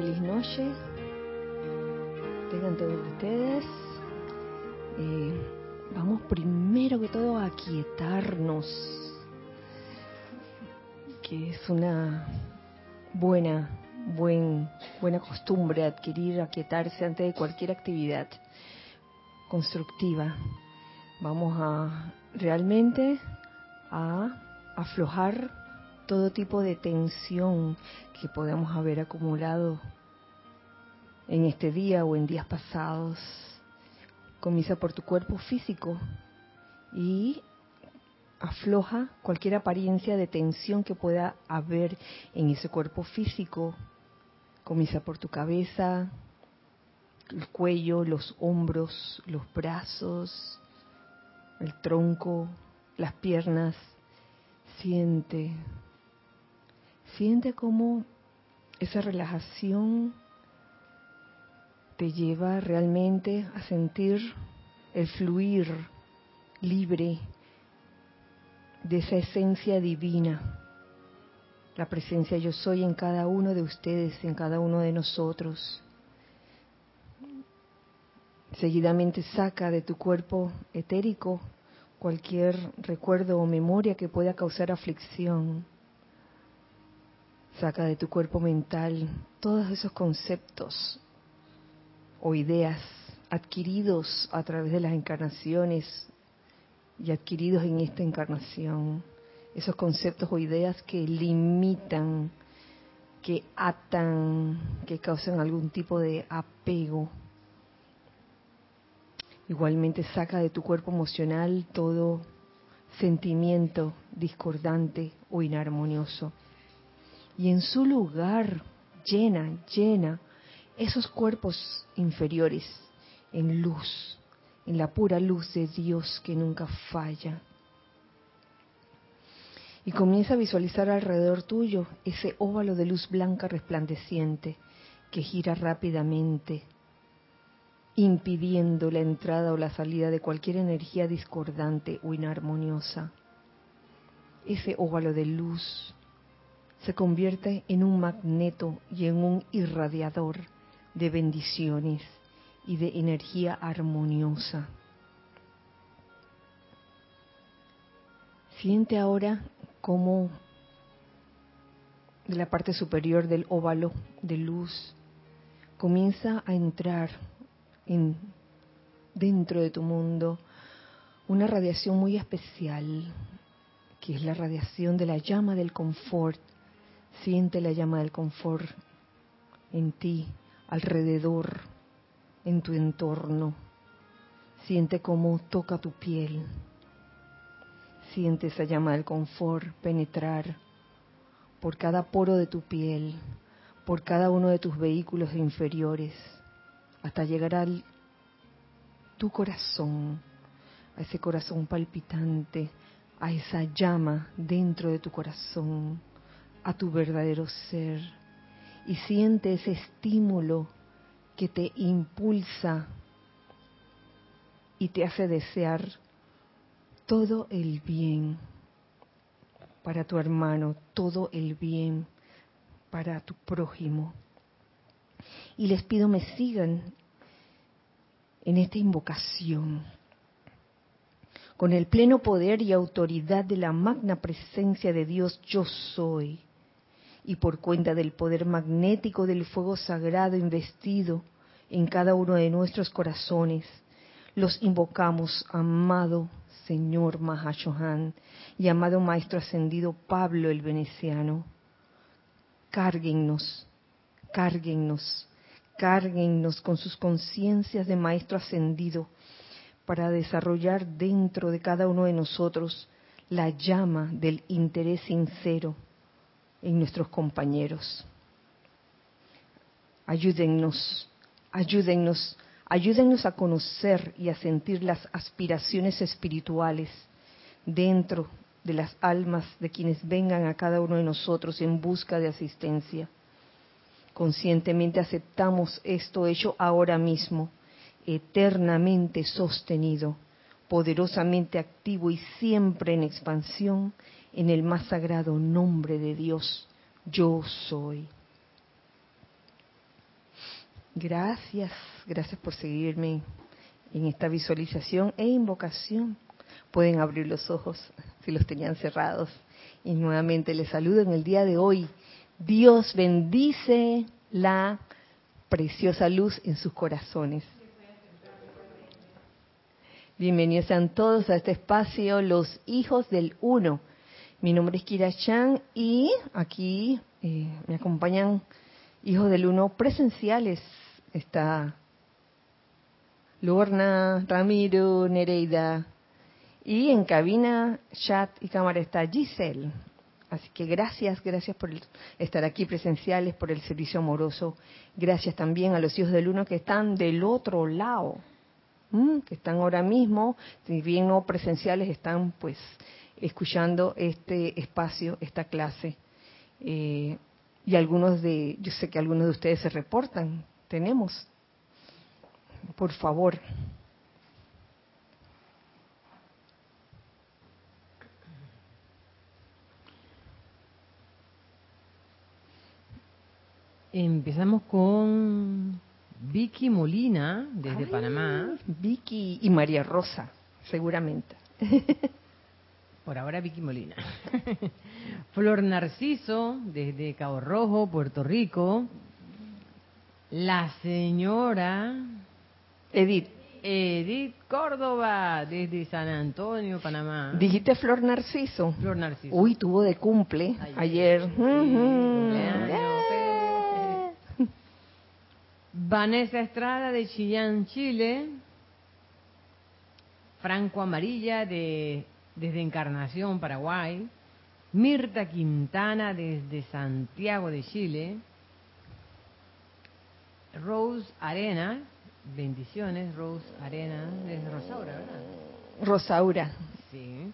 feliz noche. Tengan todos ustedes. Eh, vamos primero que todo a aquietarnos, que es una buena, buen, buena costumbre adquirir, aquietarse antes de cualquier actividad constructiva. Vamos a realmente a aflojar todo tipo de tensión que podamos haber acumulado en este día o en días pasados. Comienza por tu cuerpo físico y afloja cualquier apariencia de tensión que pueda haber en ese cuerpo físico. Comienza por tu cabeza, el cuello, los hombros, los brazos, el tronco, las piernas. Siente Siente cómo esa relajación te lleva realmente a sentir el fluir libre de esa esencia divina, la presencia yo soy en cada uno de ustedes, en cada uno de nosotros. Seguidamente saca de tu cuerpo etérico cualquier recuerdo o memoria que pueda causar aflicción Saca de tu cuerpo mental todos esos conceptos o ideas adquiridos a través de las encarnaciones y adquiridos en esta encarnación. Esos conceptos o ideas que limitan, que atan, que causan algún tipo de apego. Igualmente saca de tu cuerpo emocional todo sentimiento discordante o inarmonioso y en su lugar llena, llena esos cuerpos inferiores en luz, en la pura luz de Dios que nunca falla. Y comienza a visualizar alrededor tuyo ese óvalo de luz blanca resplandeciente que gira rápidamente, impidiendo la entrada o la salida de cualquier energía discordante o inarmoniosa. Ese óvalo de luz se convierte en un magneto y en un irradiador de bendiciones y de energía armoniosa. Siente ahora cómo de la parte superior del óvalo de luz comienza a entrar en, dentro de tu mundo una radiación muy especial, que es la radiación de la llama del confort Siente la llama del confort en ti, alrededor, en tu entorno. Siente cómo toca tu piel. Siente esa llama del confort penetrar por cada poro de tu piel, por cada uno de tus vehículos inferiores, hasta llegar al tu corazón, a ese corazón palpitante, a esa llama dentro de tu corazón a tu verdadero ser y siente ese estímulo que te impulsa y te hace desear todo el bien para tu hermano, todo el bien para tu prójimo. Y les pido me sigan en esta invocación con el pleno poder y autoridad de la magna presencia de Dios yo soy y por cuenta del poder magnético del fuego sagrado investido en cada uno de nuestros corazones, los invocamos, amado Señor Mahashohan y amado Maestro Ascendido Pablo el Veneciano. Cárguennos, cárguennos, cárguennos con sus conciencias de Maestro Ascendido para desarrollar dentro de cada uno de nosotros la llama del interés sincero en nuestros compañeros. Ayúdennos, ayúdennos, ayúdennos a conocer y a sentir las aspiraciones espirituales dentro de las almas de quienes vengan a cada uno de nosotros en busca de asistencia. Conscientemente aceptamos esto hecho ahora mismo, eternamente sostenido, poderosamente activo y siempre en expansión en el más sagrado nombre de Dios, yo soy. Gracias, gracias por seguirme en esta visualización e invocación. Pueden abrir los ojos si los tenían cerrados. Y nuevamente les saludo en el día de hoy. Dios bendice la preciosa luz en sus corazones. Bienvenidos sean todos a este espacio, los hijos del uno. Mi nombre es Kira Chan y aquí eh, me acompañan hijos del uno presenciales. Está Lorna, Ramiro, Nereida. Y en cabina, chat y cámara está Giselle. Así que gracias, gracias por estar aquí presenciales, por el servicio amoroso. Gracias también a los hijos del uno que están del otro lado, que están ahora mismo, si bien no presenciales, están pues escuchando este espacio, esta clase. Eh, y algunos de, yo sé que algunos de ustedes se reportan, tenemos. Por favor. Empezamos con Vicky Molina, desde Panamá. Vicky y María Rosa, seguramente. Por ahora Vicky Molina. Flor Narciso, desde Cabo Rojo, Puerto Rico. La señora Edith. Edith Córdoba, desde San Antonio, Panamá. ¿Dijiste Flor Narciso? Flor Narciso. Uy, tuvo de cumple ayer. Vanessa Estrada, de Chillán, Chile. Franco Amarilla, de, desde Encarnación, Paraguay. Mirta Quintana, desde Santiago de Chile. Rose Arena, bendiciones, Rose Arena, desde Rosaura, ¿verdad? Rosaura. Sí.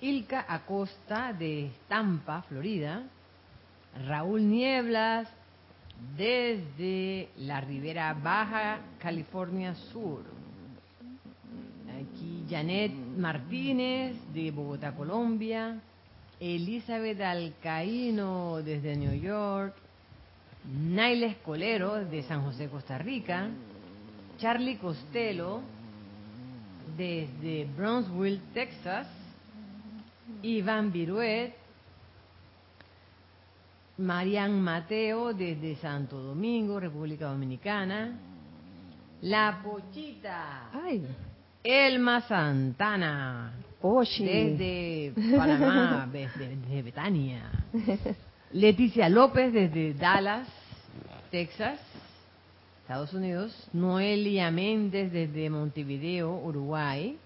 Ilka Acosta, de Tampa, Florida. Raúl Nieblas, desde la Ribera Baja, California Sur. Janet Martínez, de Bogotá, Colombia. Elizabeth Alcaíno, desde New York. Naila Escolero, de San José, Costa Rica. Charlie Costello, desde Brownsville, Texas. Iván Viruet. Marian Mateo, desde Santo Domingo, República Dominicana. La Pochita. Ay. Elma Santana. Oye. Desde Panamá, desde, desde Betania. Leticia López desde Dallas, Texas, Estados Unidos. Noelia Méndez desde Montevideo, Uruguay.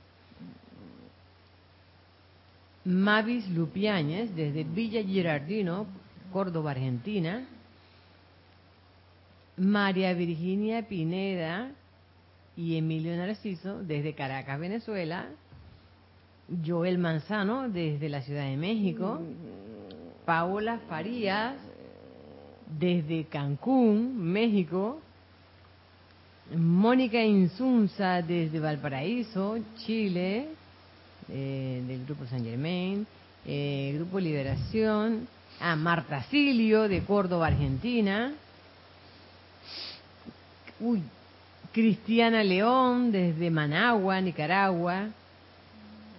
Mavis Lupiáñez desde Villa Girardino, Córdoba, Argentina. María Virginia Pineda y Emilio Narciso desde Caracas, Venezuela. Joel Manzano desde la Ciudad de México. Paola Farías desde Cancún, México. Mónica Insunza desde Valparaíso, Chile, eh, del Grupo San Germain. Eh, Grupo Liberación. A Marta Silio de Córdoba, Argentina. Uy, Cristiana León desde Managua, Nicaragua.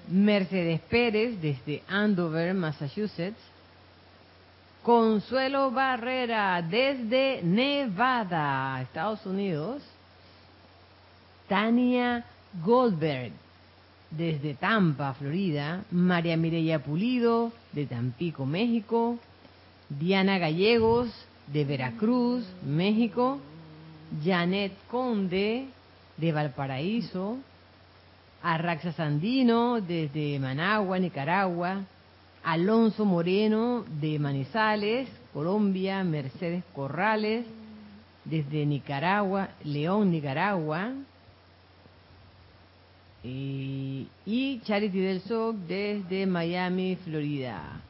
Mercedes Pérez desde Andover, Massachusetts. Consuelo Barrera desde Nevada, Estados Unidos. Tania Goldberg desde Tampa, Florida. María Mireya Pulido de Tampico, México. Diana Gallegos de Veracruz, México. Janet Conde de Valparaíso. Arraxa Sandino desde Managua, Nicaragua. Alonso Moreno de Manizales, Colombia, Mercedes Corrales, desde Nicaragua, León, Nicaragua, y, y Charity del Soc desde Miami, Florida.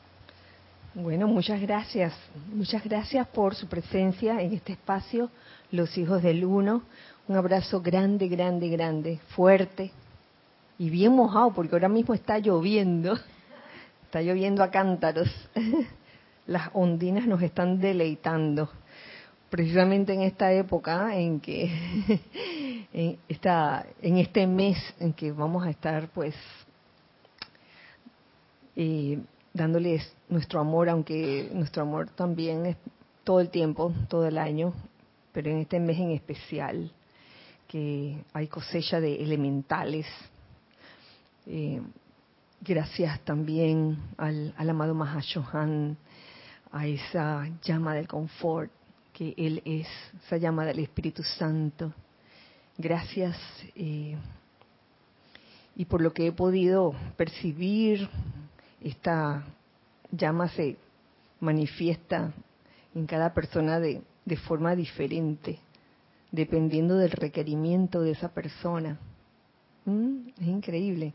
Bueno, muchas gracias. Muchas gracias por su presencia en este espacio, los hijos del uno. Un abrazo grande, grande, grande, fuerte y bien mojado, porque ahora mismo está lloviendo. Está lloviendo a cántaros. Las ondinas nos están deleitando. precisamente en esta época en que en, esta, en este mes en que vamos a estar pues eh, dándoles nuestro amor, aunque nuestro amor también es todo el tiempo, todo el año, pero en este mes en especial, que hay cosecha de elementales. Eh, gracias también al, al amado Mahashohan, a esa llama del confort que Él es, esa llama del Espíritu Santo. Gracias eh, y por lo que he podido percibir, esta llama se manifiesta en cada persona de, de forma diferente, dependiendo del requerimiento de esa persona. Mm, es increíble.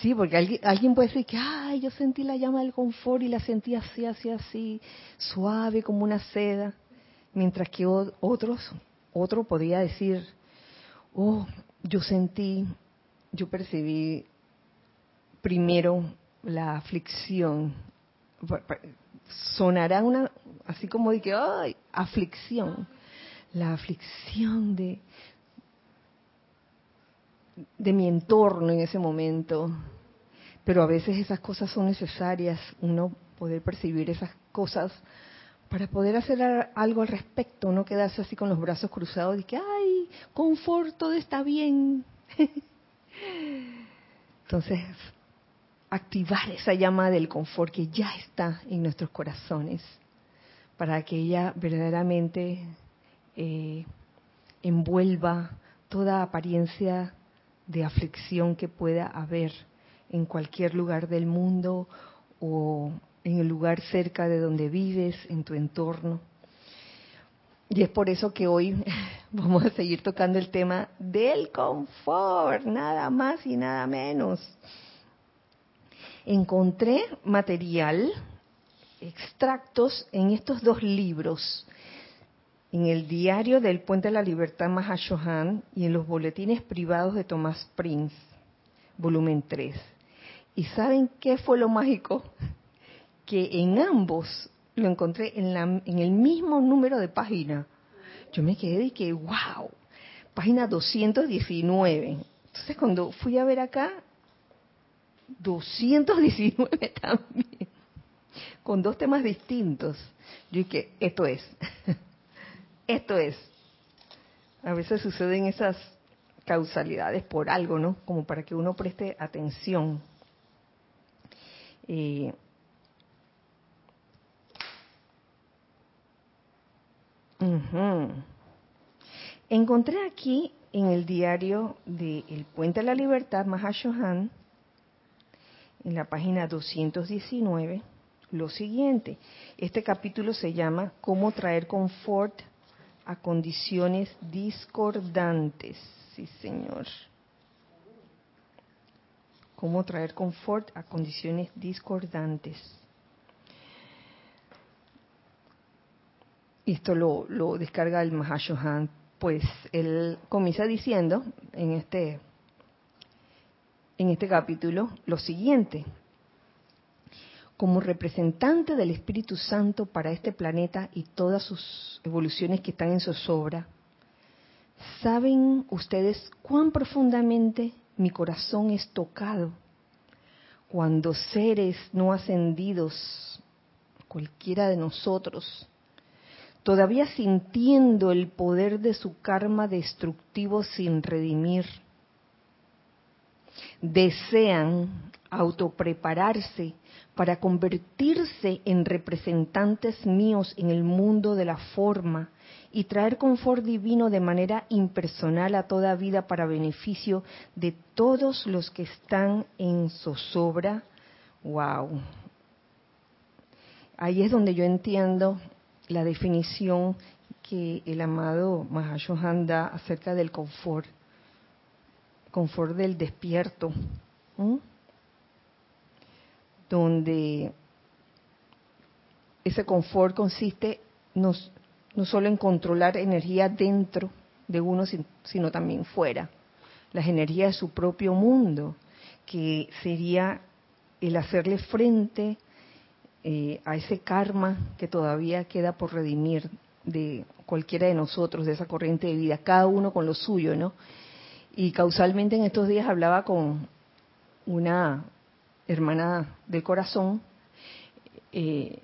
Sí, porque alguien, alguien, puede decir que, ay, yo sentí la llama del confort y la sentí así, así, así, suave como una seda. Mientras que otros, otro podría decir, oh, yo sentí, yo percibí primero la aflicción. Sonará una, así como de que, ay, aflicción. La aflicción de, de mi entorno en ese momento. Pero a veces esas cosas son necesarias, uno poder percibir esas cosas para poder hacer algo al respecto, no quedarse así con los brazos cruzados y que, ay, confort, todo está bien. Entonces, activar esa llama del confort que ya está en nuestros corazones, para que ella verdaderamente eh, envuelva toda apariencia de aflicción que pueda haber en cualquier lugar del mundo o en el lugar cerca de donde vives, en tu entorno. Y es por eso que hoy vamos a seguir tocando el tema del confort, nada más y nada menos. Encontré material, extractos en estos dos libros, en el diario del Puente de la Libertad Mahashohan y en los boletines privados de Tomás Prince, volumen 3. ¿Y saben qué fue lo mágico? que en ambos lo encontré en, la, en el mismo número de página. Yo me quedé y que, wow, página 219. Entonces cuando fui a ver acá, 219 también, con dos temas distintos. Yo dije, esto es, esto es. A veces suceden esas causalidades por algo, ¿no? Como para que uno preste atención. Encontré aquí en el diario de El Puente de la Libertad, Mahashohan, en la página 219, lo siguiente. Este capítulo se llama Cómo traer confort a condiciones discordantes. Sí, señor. Cómo traer confort a condiciones discordantes. esto lo, lo descarga el Mahashohan, pues él comienza diciendo en este, en este capítulo lo siguiente. Como representante del Espíritu Santo para este planeta y todas sus evoluciones que están en zozobra, ¿saben ustedes cuán profundamente mi corazón es tocado cuando seres no ascendidos, cualquiera de nosotros, todavía sintiendo el poder de su karma destructivo sin redimir. Desean autoprepararse para convertirse en representantes míos en el mundo de la forma y traer confort divino de manera impersonal a toda vida para beneficio de todos los que están en zozobra. Wow. Ahí es donde yo entiendo la definición que el amado Mahashohan da acerca del confort, confort del despierto, donde ese confort consiste no, solo en controlar energía dentro de uno, sino también fuera, las energías de su propio mundo, que sería el hacerle frente eh, a ese karma que todavía queda por redimir de cualquiera de nosotros, de esa corriente de vida, cada uno con lo suyo, ¿no? Y causalmente en estos días hablaba con una hermana del corazón, eh,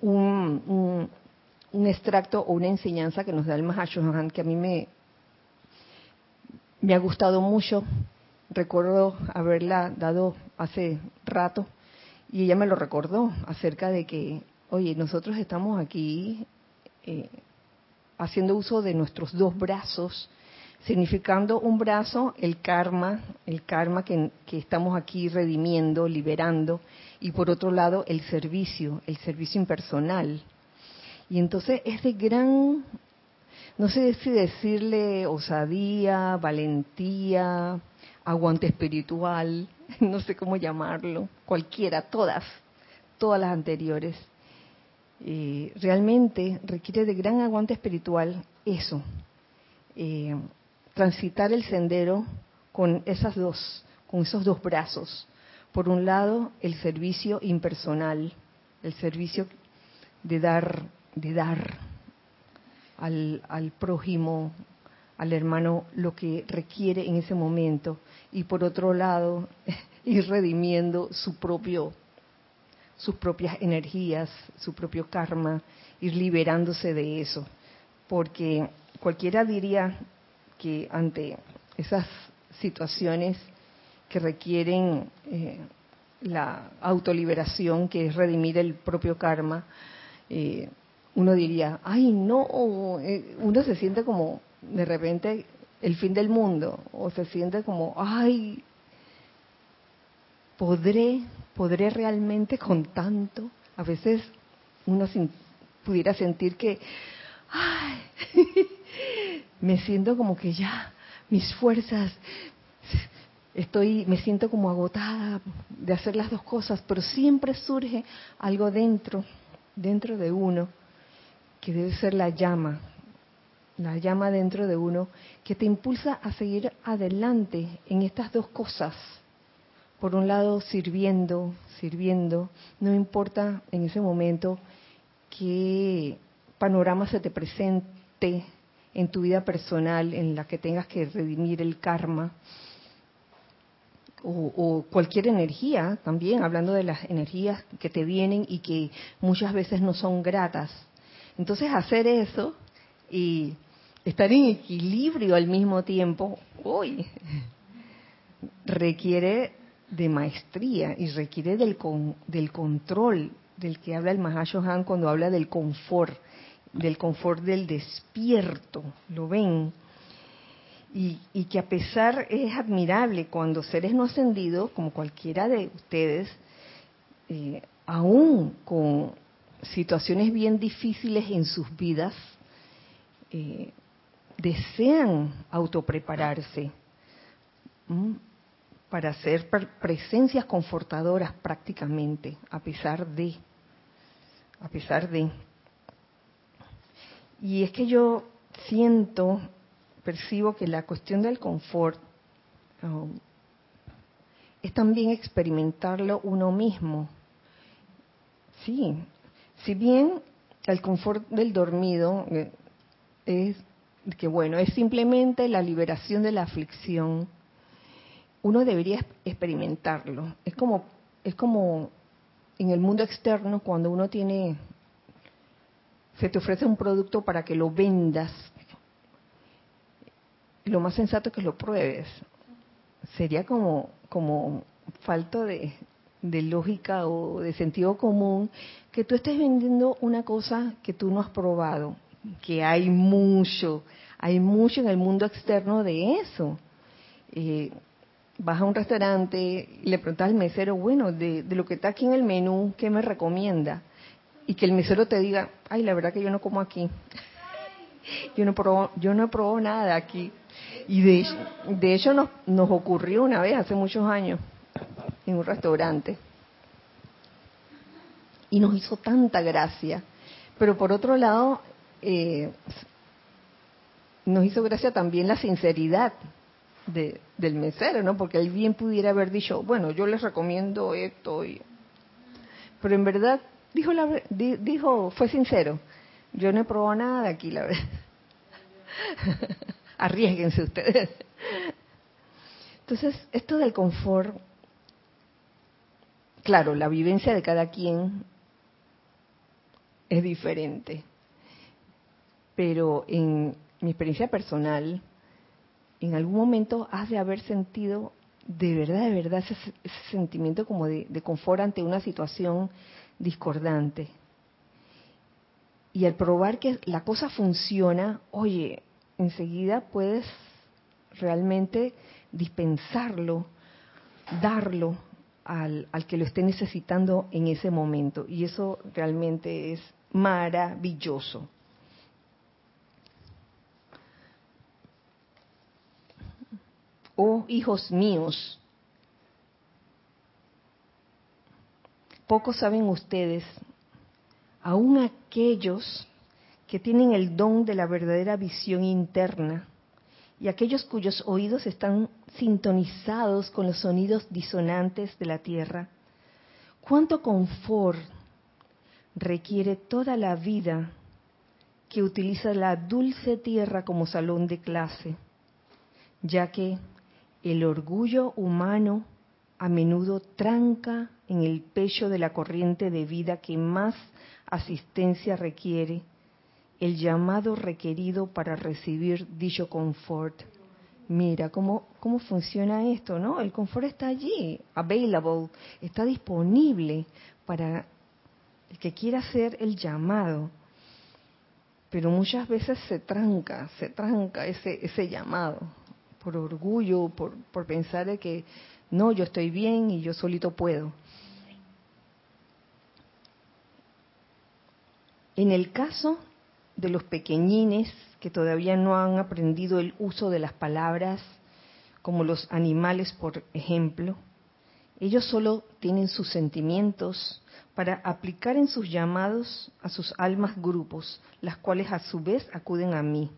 un, extracto o una enseñanza que nos da el Mahashohan que a mí me, me ha gustado mucho. Recuerdo haberla dado hace rato y ella me lo recordó acerca de que, oye, nosotros estamos aquí eh, haciendo uso de nuestros dos brazos, significando un brazo el karma, el karma que, estamos aquí redimiendo, liberando, y por otro lado el servicio, el servicio impersonal. Y entonces es de gran, no sé si decirle osadía, valentía, aguante espiritual, no sé cómo llamarlo, cualquiera, todas, todas las anteriores. Eh, realmente requiere de gran aguante espiritual eso, eh, transitar el sendero con esas dos, con esos dos brazos. Por un lado, el servicio impersonal, el servicio de dar, de dar al, al prójimo, al hermano, lo que requiere en ese momento. Y por otro lado, ir redimiendo su propio, sus propias energías, su propio karma, ir liberándose de eso. Porque cualquiera diría, que ante esas situaciones que requieren eh, la autoliberación, que es redimir el propio karma, eh, uno diría, ay no, eh, uno se siente como de repente el fin del mundo, o se siente como, ay, podré, podré realmente con tanto. A veces uno pudiera sentir que, ay, me siento como que ya mis fuerzas estoy me siento como agotada de hacer las dos cosas, pero siempre surge algo dentro, dentro de uno que debe ser la llama, la llama dentro de uno que te impulsa a seguir adelante en estas dos cosas. Por un lado, sirviendo, sirviendo, no importa en ese momento qué panorama se te presente en tu vida personal en la que tengas que redimir el karma o, cualquier energía también, hablando de las energías que te vienen y que muchas veces no son gratas. Entonces hacer eso y estar en equilibrio al mismo tiempo, hoy requiere de maestría y requiere del, del control del que habla el Mahashohan cuando habla del confort del confort del despierto, ¿lo ven? Y, que a pesar es admirable cuando seres no ascendidos, como cualquiera de ustedes, eh, aún con situaciones bien difíciles en sus vidas, eh, desean autoprepararse para ser presencias confortadoras prácticamente, a pesar de, a pesar de. Y es que yo siento, percibo que la cuestión del confort um, es también experimentarlo uno mismo. Sí, si bien el confort del dormido eh, es que bueno, es simplemente la liberación de la aflicción, uno debería experimentarlo. Es como es como en el mundo externo cuando uno tiene se te ofrece un producto para que lo vendas, lo más sensato es que lo pruebes. Sería como, como falto de, de lógica o de sentido común que tú estés vendiendo una cosa que tú no has probado, que hay mucho, hay mucho en el mundo externo de eso. Eh, vas a un restaurante y le preguntas al mesero, bueno, de, de, lo que está aquí en el menú, ¿qué me recomienda? Y que el mesero te diga, ay, la verdad que yo no como aquí. Yo no probo, yo no probado nada aquí. Y de, de hecho nos, nos ocurrió una vez, hace muchos años, en un restaurante. Y nos hizo tanta gracia. Pero por otro lado, eh, nos hizo gracia también la sinceridad de, del mesero, ¿no? Porque él bien pudiera haber dicho, bueno, yo les recomiendo esto. Y... Pero en verdad dijo, la, dijo, fue sincero. Yo no he probado nada de aquí, la verdad. Arriesguense ustedes. Entonces, esto del confort, claro, la vivencia de cada quien es diferente, pero en mi experiencia personal, en algún momento has de haber sentido de verdad, de verdad, ese, sentimiento como de confort ante una situación discordante. Y al probar que la cosa funciona, oye, enseguida puedes realmente dispensarlo, darlo al, al, que lo esté necesitando en ese momento. Y eso realmente es maravilloso. Oh hijos míos, poco saben ustedes, aun aquellos que tienen el don de la verdadera visión interna y aquellos cuyos oídos están sintonizados con los sonidos disonantes de la tierra, cuánto confort requiere toda la vida que utiliza la dulce tierra como salón de clase, ya que el orgullo humano a menudo tranca en el pecho de la corriente de vida que más asistencia requiere, el llamado requerido para recibir dicho confort. Mira cómo, cómo funciona esto, ¿no? El confort está allí, available, está disponible para el que quiera hacer el llamado. Pero muchas veces se tranca, se tranca ese, ese llamado por orgullo, por, por pensar de que no, yo estoy bien y yo solito puedo. En el caso de los pequeñines que todavía no han aprendido el uso de las palabras, como los animales, por ejemplo, ellos solo tienen sus sentimientos para aplicar en sus llamados a sus almas grupos, las cuales a su vez acuden a mí.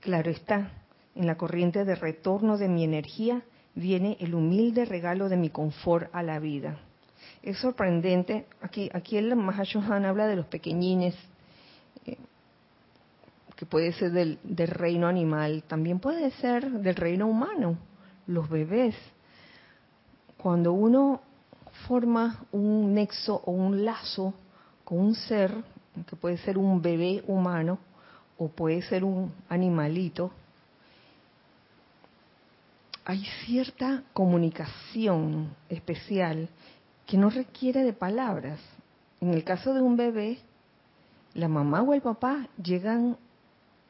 Claro está, en la corriente de retorno de mi energía viene el humilde regalo de mi confort a la vida. Es sorprendente, aquí, aquí el Mahashohan habla de los pequeñines, eh, que puede ser del, del reino animal, también puede ser del reino humano, los bebés. Cuando uno forma un nexo o un lazo con un ser, que puede ser un bebé humano o puede ser un animalito, hay cierta comunicación especial que no requiere de palabras. En el caso de un bebé, la mamá o el papá llegan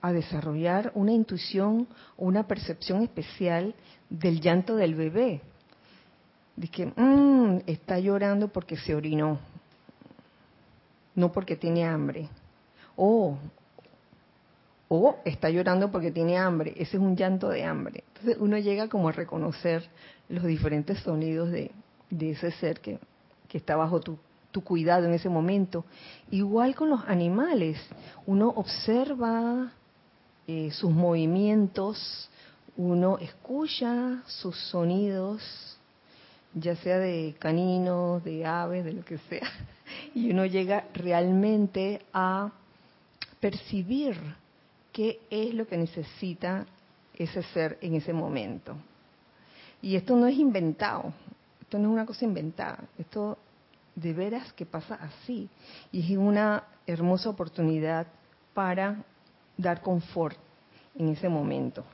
a desarrollar una intuición una percepción especial del llanto del bebé. De que mmm, está llorando porque se orinó, no porque tiene hambre. O o está llorando porque tiene hambre. Ese es un llanto de hambre. Entonces uno llega como a reconocer los diferentes sonidos de, ese ser que, está bajo tu, cuidado en ese momento. Igual con los animales, uno observa eh, sus movimientos, uno escucha sus sonidos, ya sea de caninos, de aves, de lo que sea, y uno llega realmente a percibir qué es lo que necesita ese ser en ese momento. Y esto no es inventado, esto no es una cosa inventada, esto de veras que pasa así. Y es una hermosa oportunidad para dar confort en ese momento.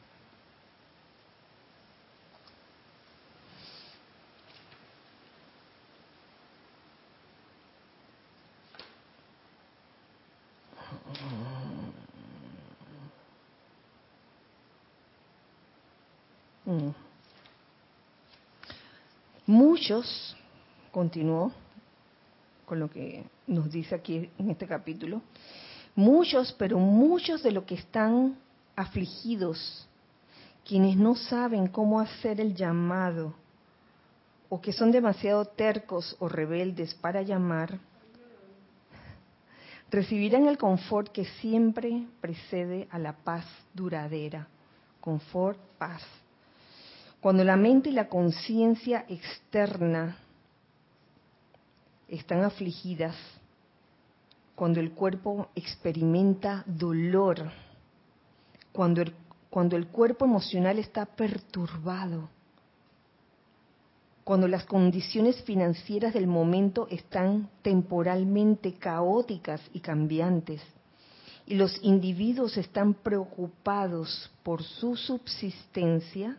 Mm. Muchos, continuó con lo que nos dice aquí en este capítulo, muchos, pero muchos de los que están afligidos, quienes no saben cómo hacer el llamado, o que son demasiado tercos o rebeldes para llamar, recibirán el confort que siempre precede a la paz duradera. Confort, paz. Cuando la mente y la conciencia externa están afligidas, cuando el cuerpo experimenta dolor, cuando el, cuando el cuerpo emocional está perturbado, cuando las condiciones financieras del momento están temporalmente caóticas y cambiantes, y los individuos están preocupados por su subsistencia,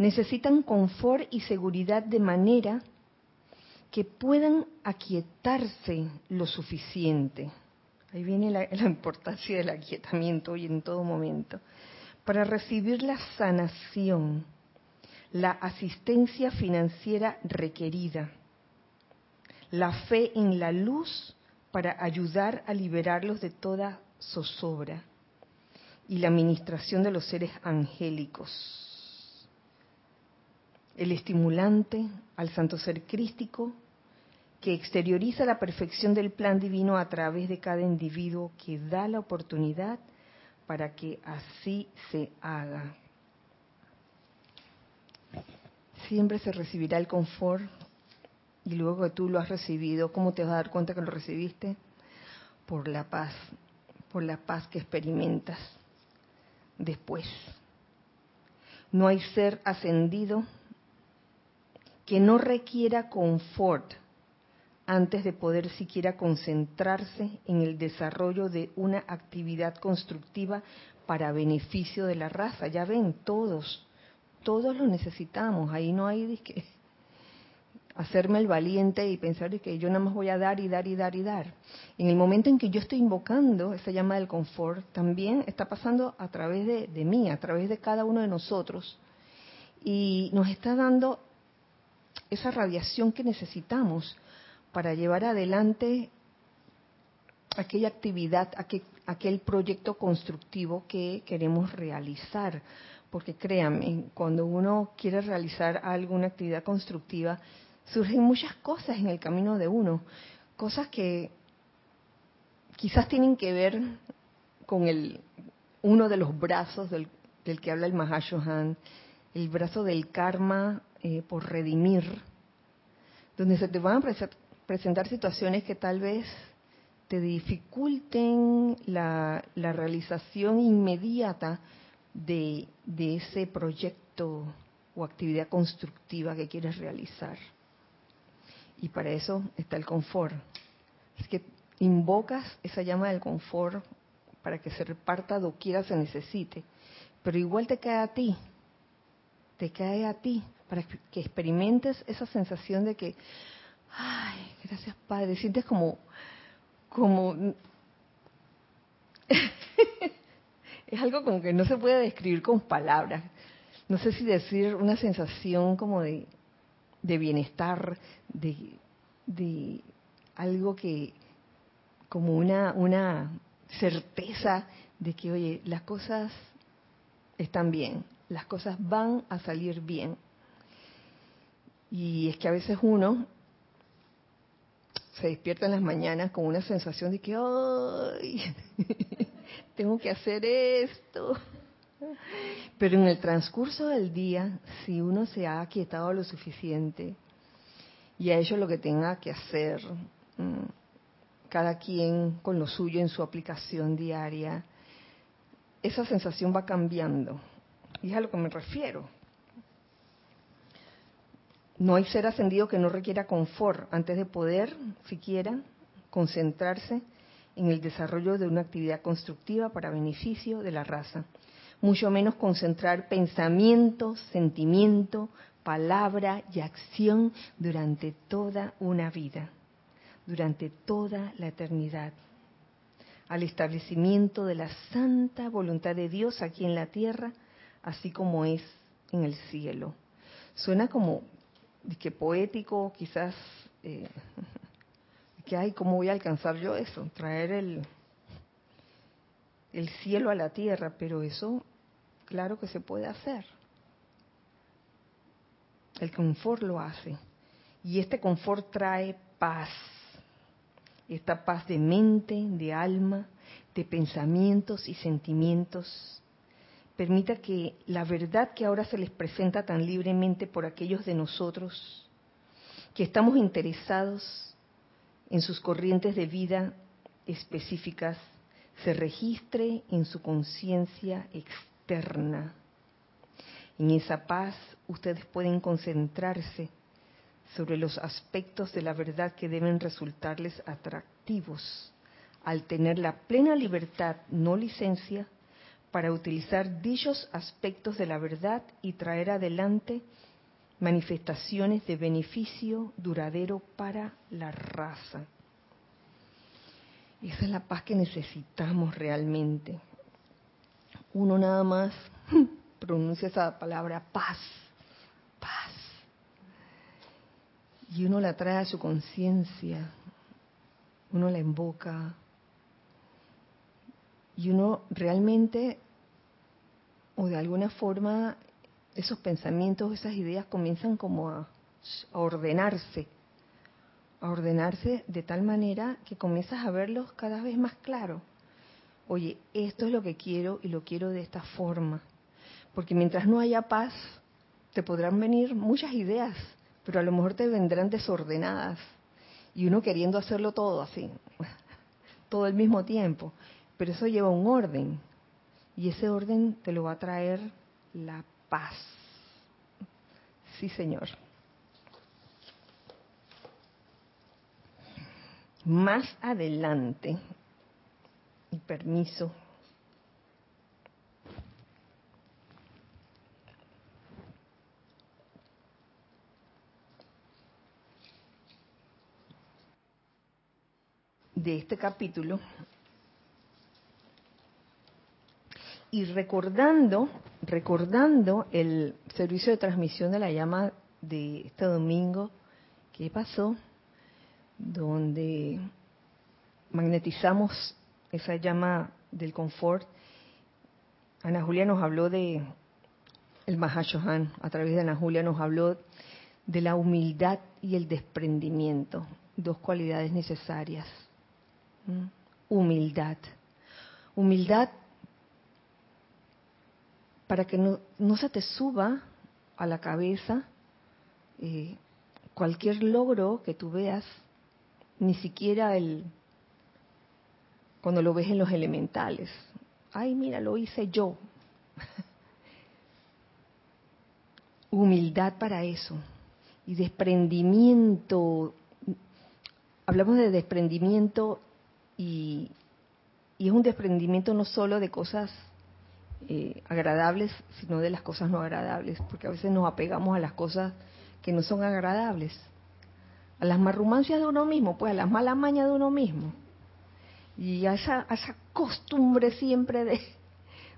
necesitan confort y seguridad de manera que puedan aquietarse lo suficiente. Ahí viene la, importancia del aquietamiento y en todo momento. Para recibir la sanación, la asistencia financiera requerida, la fe en la luz para ayudar a liberarlos de toda zozobra y la administración de los seres angélicos. El estimulante al santo ser crístico que exterioriza la perfección del plan divino a través de cada individuo que da la oportunidad para que así se haga. Siempre se recibirá el confort y luego que tú lo has recibido, ¿cómo te vas a dar cuenta que lo recibiste? Por la paz, por la paz que experimentas después. No hay ser ascendido que no requiera confort antes de poder siquiera concentrarse en el desarrollo de una actividad constructiva para beneficio de la raza. Ya ven, todos, todos lo necesitamos. Ahí no hay que hacerme el valiente y pensar que yo nada más voy a dar y dar y dar y dar. En el momento en que yo estoy invocando esa llama del confort, también está pasando a través de, de mí, a través de cada uno de nosotros. Y nos está dando esa radiación que necesitamos para llevar adelante aquella actividad, aquel, proyecto constructivo que queremos realizar. Porque créanme, cuando uno quiere realizar alguna actividad constructiva, surgen muchas cosas en el camino de uno, cosas que quizás tienen que ver con el uno de los brazos del, del que habla el Mahashohan, el brazo del karma eh, por redimir, donde se te van a presentar situaciones que tal vez te dificulten la, realización inmediata de, de, ese proyecto o actividad constructiva que quieres realizar. Y para eso está el confort. Es que invocas esa llama del confort para que se reparta doquiera se necesite. Pero igual te cae a ti. Te cae a ti para que experimentes esa sensación de que, ay, gracias Padre, sientes como, como, es algo como que no se puede describir con palabras. No sé si decir una sensación como de, de bienestar, de, de algo que, como una, una certeza de que, oye, las cosas están bien, las cosas van a salir bien. Y es que a veces uno se despierta en las mañanas con una sensación de que, ¡ay! tengo que hacer esto. Pero en el transcurso del día, si uno se ha aquietado lo suficiente y ha hecho lo que tenga que hacer, cada quien con lo suyo en su aplicación diaria, esa sensación va cambiando. Y es a lo que me refiero. No hay ser ascendido que no requiera confort antes de poder, siquiera, concentrarse en el desarrollo de una actividad constructiva para beneficio de la raza. Mucho menos concentrar pensamiento, sentimiento, palabra y acción durante toda una vida, durante toda la eternidad, al establecimiento de la santa voluntad de Dios aquí en la tierra, así como es en el cielo. Suena como que poético, quizás, eh, que hay, ¿cómo voy a alcanzar yo eso? Traer el, el cielo a la tierra, pero eso, claro que se puede hacer. El confort lo hace. Y este confort trae paz. Esta paz de mente, de alma, de pensamientos y sentimientos permita que la verdad que ahora se les presenta tan libremente por aquellos de nosotros que estamos interesados en sus corrientes de vida específicas se registre en su conciencia externa. En esa paz ustedes pueden concentrarse sobre los aspectos de la verdad que deben resultarles atractivos al tener la plena libertad, no licencia, para utilizar dichos aspectos de la verdad y traer adelante manifestaciones de beneficio duradero para la raza. Esa es la paz que necesitamos realmente. Uno nada más pronuncia esa palabra paz, paz. Y uno la trae a su conciencia, uno la invoca. Y uno realmente, o de alguna forma, esos pensamientos, esas ideas comienzan como a, ordenarse a ordenarse de tal manera que comienzas a verlos cada vez más claro. Oye, esto es lo que quiero y lo quiero de esta forma. Porque mientras no haya paz, te podrán venir muchas ideas, pero a lo mejor te vendrán desordenadas. Y uno queriendo hacerlo todo así, todo al mismo tiempo. Pero eso lleva un orden. Y ese orden te lo va a traer la paz. Sí, Señor. Más adelante, y permiso, de este capítulo, y recordando, recordando el servicio de transmisión de la llama de este domingo que pasó, donde magnetizamos esa llama del confort. Ana Julia nos habló de el Mahashohan, a través de Ana Julia nos habló de la humildad y el desprendimiento, dos cualidades necesarias. Humildad. Humildad para que no, no, se te suba a la cabeza eh, cualquier logro que tú veas ni siquiera el cuando lo ves en los elementales. Ay, mira, lo hice yo. Humildad para eso y desprendimiento. Hablamos de desprendimiento y, y es un desprendimiento no solo de cosas eh, agradables, sino de las cosas no agradables, porque a veces nos apegamos a las cosas que no son agradables a las marrumancias de uno mismo, pues a las malas mañas de uno mismo. Y a esa, esa costumbre siempre de,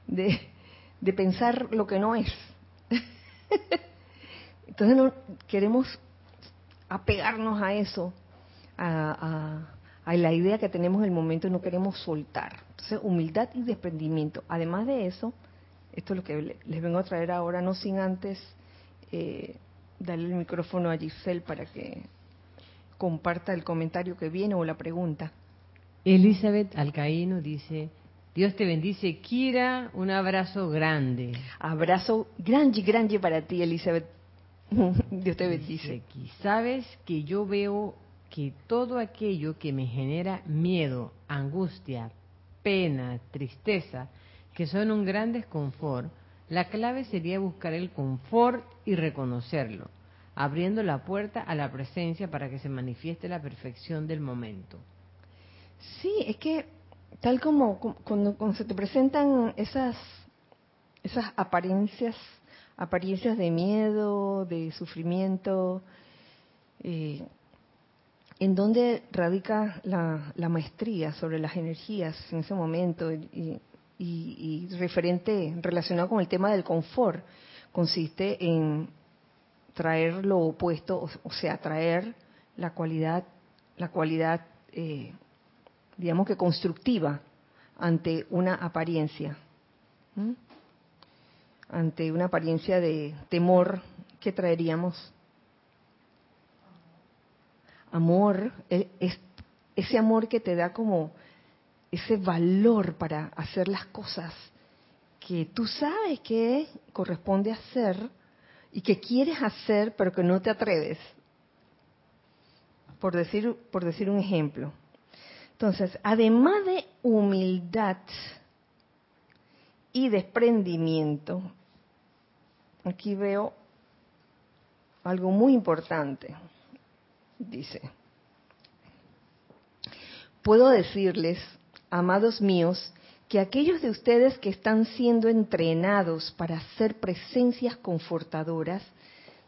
de, de, pensar lo que no es. Entonces no, queremos apegarnos a eso, a, a, a, la idea que tenemos en el momento y no queremos soltar. Entonces, humildad y desprendimiento. Además de eso, esto es lo que les vengo a traer ahora, no sin antes eh, darle el micrófono a Giselle para que comparta el comentario que viene o la pregunta. Elizabeth Alcaíno dice, Dios te bendice, Kira, un abrazo grande. Abrazo grande, grande para ti, Elizabeth. Dios te bendice. Sabes que yo veo que todo aquello que me genera miedo, angustia, pena, tristeza, que son un gran desconfort, la clave sería buscar el confort y reconocerlo abriendo la puerta a la presencia para que se manifieste la perfección del momento. Sí, es que tal como cuando, se te presentan esas esas apariencias apariencias de miedo, de sufrimiento, eh, en dónde radica la, la, maestría sobre las energías en ese momento y, y, referente relacionado con el tema del confort consiste en traer lo opuesto, o, sea, traer la cualidad, la cualidad, eh, digamos que constructiva ante una apariencia, ante una apariencia de temor que traeríamos. Amor, e, es, ese amor que te da como ese valor para hacer las cosas que tú sabes que corresponde hacer, y que quieres hacer pero que no te atreves. Por decir, por decir un ejemplo. Entonces, además de humildad y desprendimiento, aquí veo algo muy importante. Dice, puedo decirles, amados míos, que aquellos de ustedes que están siendo entrenados para ser presencias confortadoras,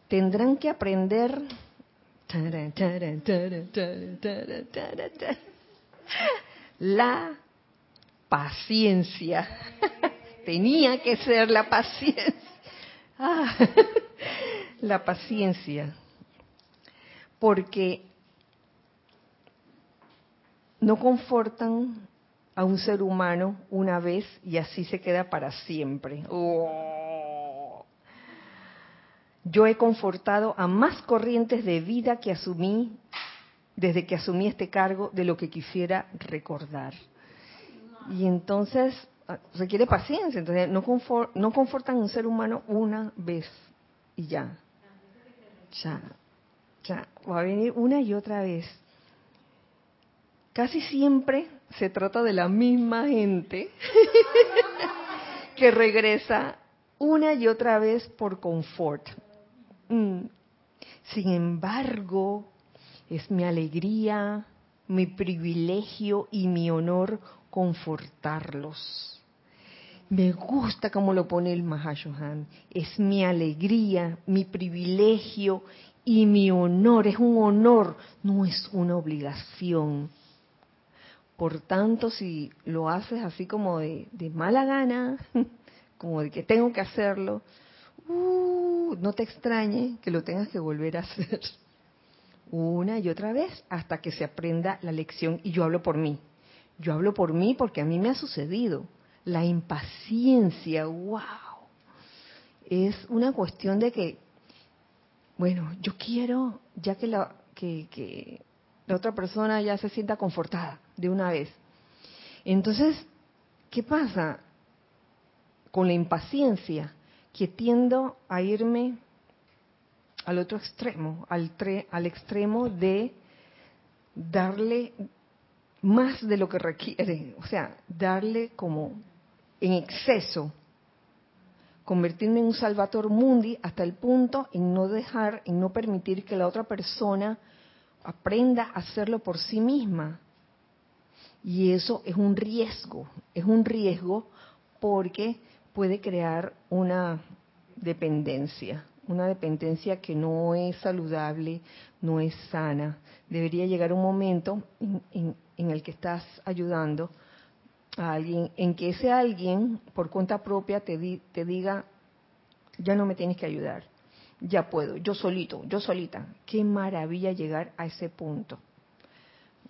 tendrán que aprender la paciencia. Tenía que ser la paciencia. Ah, la paciencia. Porque no confortan a un ser humano una vez y así se queda para siempre. Oh. Yo he confortado a más corrientes de vida que asumí desde que asumí este cargo de lo que quisiera recordar. Y entonces ah, requiere paciencia, entonces no, no confortan a un ser humano una vez y ya. Ya, ya, va a venir una y otra vez. Casi siempre se trata de la misma gente que regresa una y otra vez por confort. Mm. Sin embargo, es mi alegría, mi privilegio y mi honor confortarlos. Me gusta como lo pone el Mahashohan. Es mi alegría, mi privilegio y mi honor. Es un honor, no es una obligación. Por tanto, si lo haces así como de, mala gana, como de que tengo que hacerlo, uh, no te extrañe que lo tengas que volver a hacer una y otra vez hasta que se aprenda la lección. Y yo hablo por mí. Yo hablo por mí porque a mí me ha sucedido. La impaciencia, wow. Es una cuestión de que, bueno, yo quiero, ya que la, que, que la otra persona ya se sienta confortada de una vez. Entonces, ¿qué pasa con la impaciencia? Que tiendo a irme al otro extremo, al, al extremo de darle más de lo que requiere, o sea, darle como en exceso, convertirme en un salvator mundi hasta el punto en no dejar, en no permitir que la otra persona aprenda a hacerlo por sí misma. Y eso es un riesgo, es un riesgo porque puede crear una dependencia una dependencia que no es saludable, no es sana. Debería llegar un momento en, el que estás ayudando a alguien, en que ese alguien por cuenta propia te, te diga, ya no me tienes que ayudar, ya puedo, yo solito, yo solita. Qué maravilla llegar a ese punto.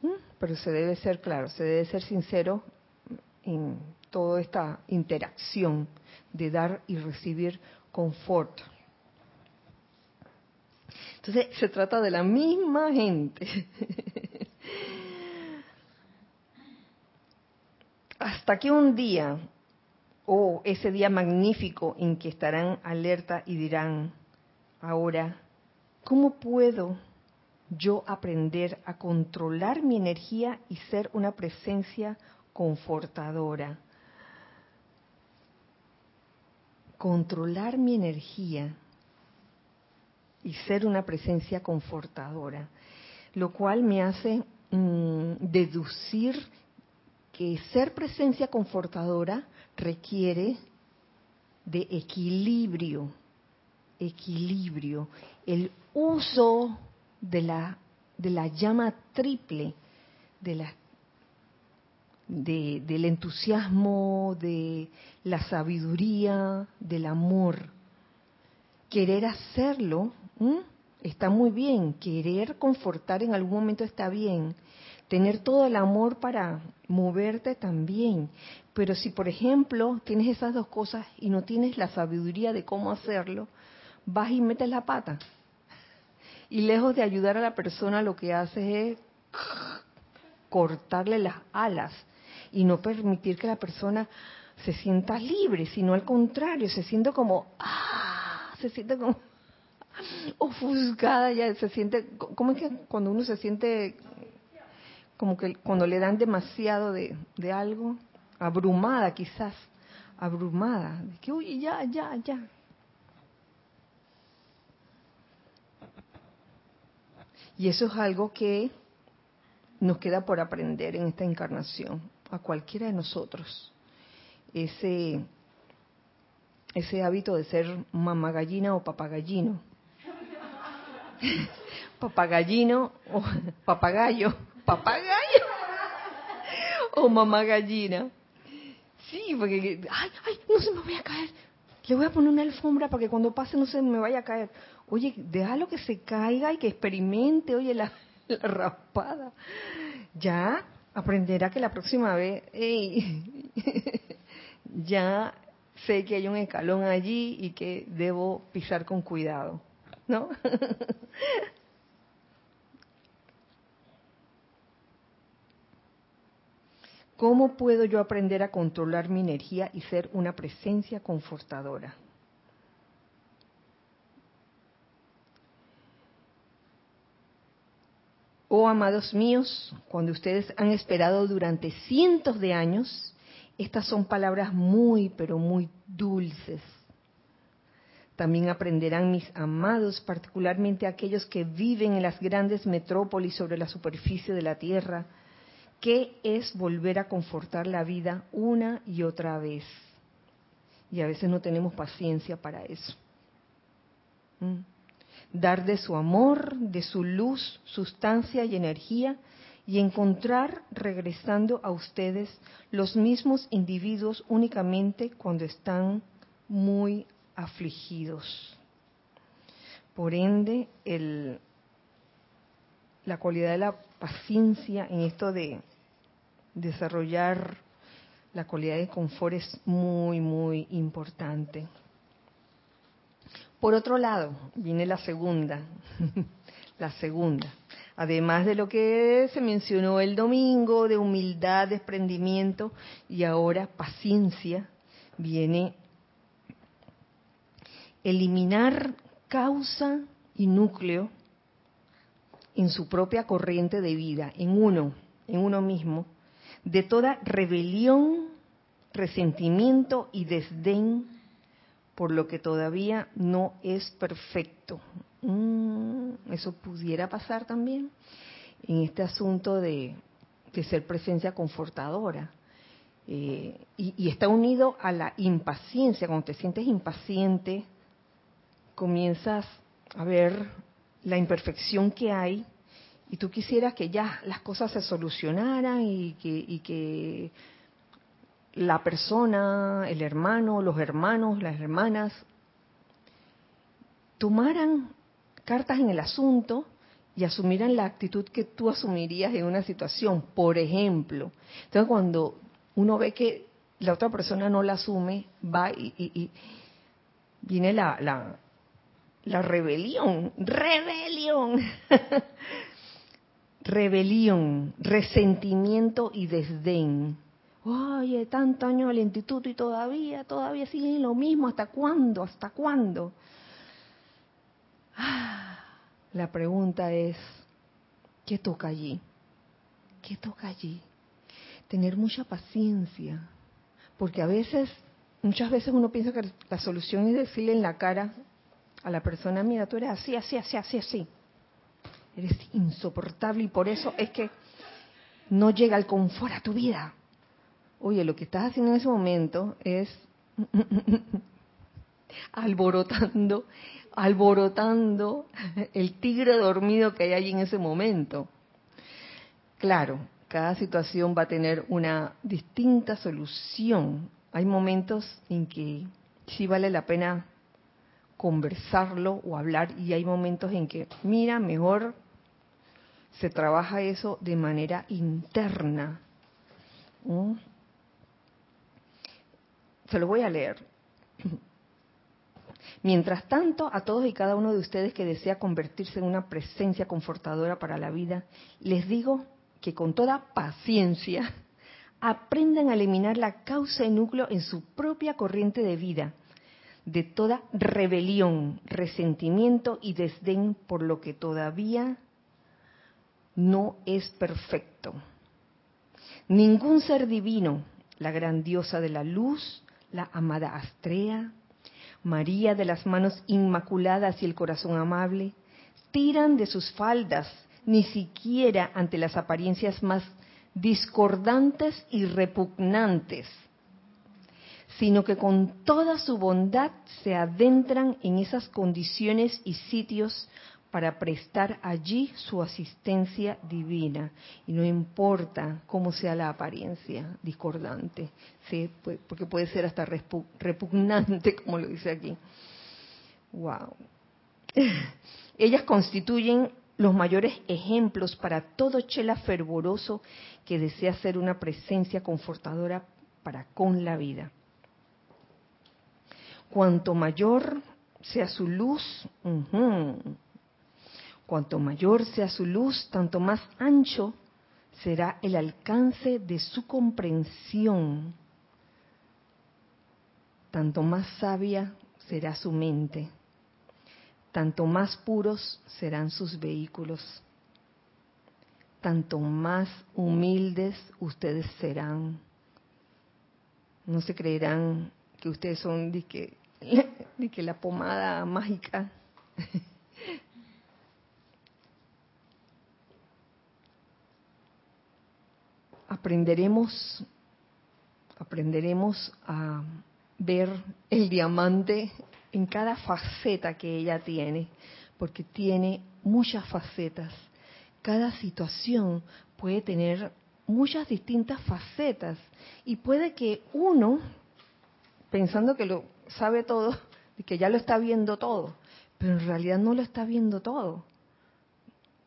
¿Mm? Pero se debe ser claro, se debe ser sincero en toda esta interacción de dar y recibir confort. Entonces se trata de la misma gente. Hasta que un día, o ese día magnífico en que estarán alerta y dirán, ahora, ¿cómo puedo yo aprender a controlar mi energía y ser una presencia confortadora? Controlar mi energía y ser una presencia confortadora, lo cual me hace mm, deducir que ser presencia confortadora requiere de equilibrio, equilibrio, el uso de la, de la llama triple, de la, de, del entusiasmo, de la sabiduría, del amor. Querer hacerlo. Está muy bien, querer confortar en algún momento está bien, tener todo el amor para moverte también, pero si por ejemplo tienes esas dos cosas y no tienes la sabiduría de cómo hacerlo, vas y metes la pata. Y lejos de ayudar a la persona lo que haces es cortarle las alas y no permitir que la persona se sienta libre, sino al contrario, se siente como, ah, se siente como ofuscada, ya se siente, ¿cómo es que cuando uno se siente como que cuando le dan demasiado de, de algo, abrumada quizás, abrumada, de que, uy, ya, ya, ya. Y eso es algo que nos queda por aprender en esta encarnación, a cualquiera de nosotros. Ese, ese hábito de ser mamagallina o papagallino. papagallino o papagayo, papagayo o mamagallina. Sí, porque, ay, ay, no se me vaya a caer. Le voy a poner una alfombra para que cuando pase no se me vaya a caer. Oye, déjalo que se caiga y que experimente, oye, la, raspada. Ya aprenderá que la próxima vez, ya sé que hay un escalón allí y que debo pisar con cuidado, ¿no? ¿Cómo puedo yo aprender a controlar mi energía y ser una presencia confortadora? Oh amados míos, cuando ustedes han esperado durante cientos de años, estas son palabras muy, pero muy dulces. También aprenderán mis amados, particularmente aquellos que viven en las grandes metrópolis sobre la superficie de la tierra, qué es volver a confortar la vida una y otra vez. Y a veces no tenemos paciencia para eso. ¿Mm? Dar de su amor, de su luz, sustancia y energía y encontrar regresando a ustedes los mismos individuos únicamente cuando están muy afligidos. Por ende, el, la cualidad de la paciencia en esto de desarrollar la cualidad de confort es muy, muy importante. Por otro lado, viene la segunda, la segunda. Además de lo que se mencionó el domingo, de humildad, desprendimiento y ahora paciencia, viene eliminar causa y núcleo en su propia corriente de vida, en uno, en uno mismo, de toda rebelión, resentimiento y desdén por lo que todavía no es perfecto. Mm, eso pudiera pasar también en este asunto de, ser presencia confortadora. Eh, y, y, está unido a la impaciencia. Cuando te sientes impaciente, comienzas a ver la imperfección que hay y tú quisieras que ya las cosas se solucionaran y que, que la persona, el hermano, los hermanos, las hermanas, tomaran cartas en el asunto y asumieran la actitud que tú asumirías en una situación, por ejemplo. Entonces cuando uno ve que la otra persona no la asume, va y, viene la, la, la rebelión, rebelión. rebelión, resentimiento y desdén. Oye, tanto año al instituto y todavía, todavía siguen lo mismo. ¿Hasta cuándo? ¿Hasta cuándo? Ah, la pregunta es, ¿qué toca allí? ¿Qué toca allí? Tener mucha paciencia, porque a veces, muchas veces uno piensa que la solución es decirle en la cara a la persona, mira, tú eres así, así, así, así, así. Eres insoportable y por eso es que no llega el confort a tu vida. Oye, lo que estás haciendo en ese momento es alborotando, alborotando el tigre dormido que hay allí en ese momento. Claro, cada situación va a tener una distinta solución. Hay momentos en que sí vale la pena conversarlo o hablar y hay momentos en que, mira, mejor se trabaja eso de manera interna. Se lo voy a leer. Mientras tanto, a todos y cada uno de ustedes que desea convertirse en una presencia confortadora para la vida, les digo que con toda paciencia aprendan a eliminar la causa y núcleo en su propia corriente de vida, de toda rebelión, resentimiento y desdén por lo que todavía no es perfecto. Ningún ser divino, la gran diosa de la luz, la amada Astrea, María de las manos inmaculadas y el corazón amable, tiran de sus faldas, ni siquiera ante las apariencias más discordantes y repugnantes, sino que con toda su bondad se adentran en esas condiciones y sitios para prestar allí su asistencia divina. Y no importa cómo sea la apariencia discordante, porque puede ser hasta repugnante, como lo dice aquí. ¡Wow! Ellas constituyen los mayores ejemplos para todo chela fervoroso que desea ser una presencia confortadora para con la vida. Cuanto mayor sea su luz, cuanto mayor sea su luz, tanto más ancho será el alcance de su comprensión, tanto más sabia será su mente, tanto más puros serán sus vehículos, tanto más humildes ustedes serán. No se creerán que ustedes son de que ni que la pomada mágica. aprenderemos aprenderemos a ver el diamante en cada faceta que ella tiene, porque tiene muchas facetas. Cada situación puede tener muchas distintas facetas y puede que uno, pensando que lo sabe todo que ya lo está viendo todo, pero en realidad no lo está viendo todo.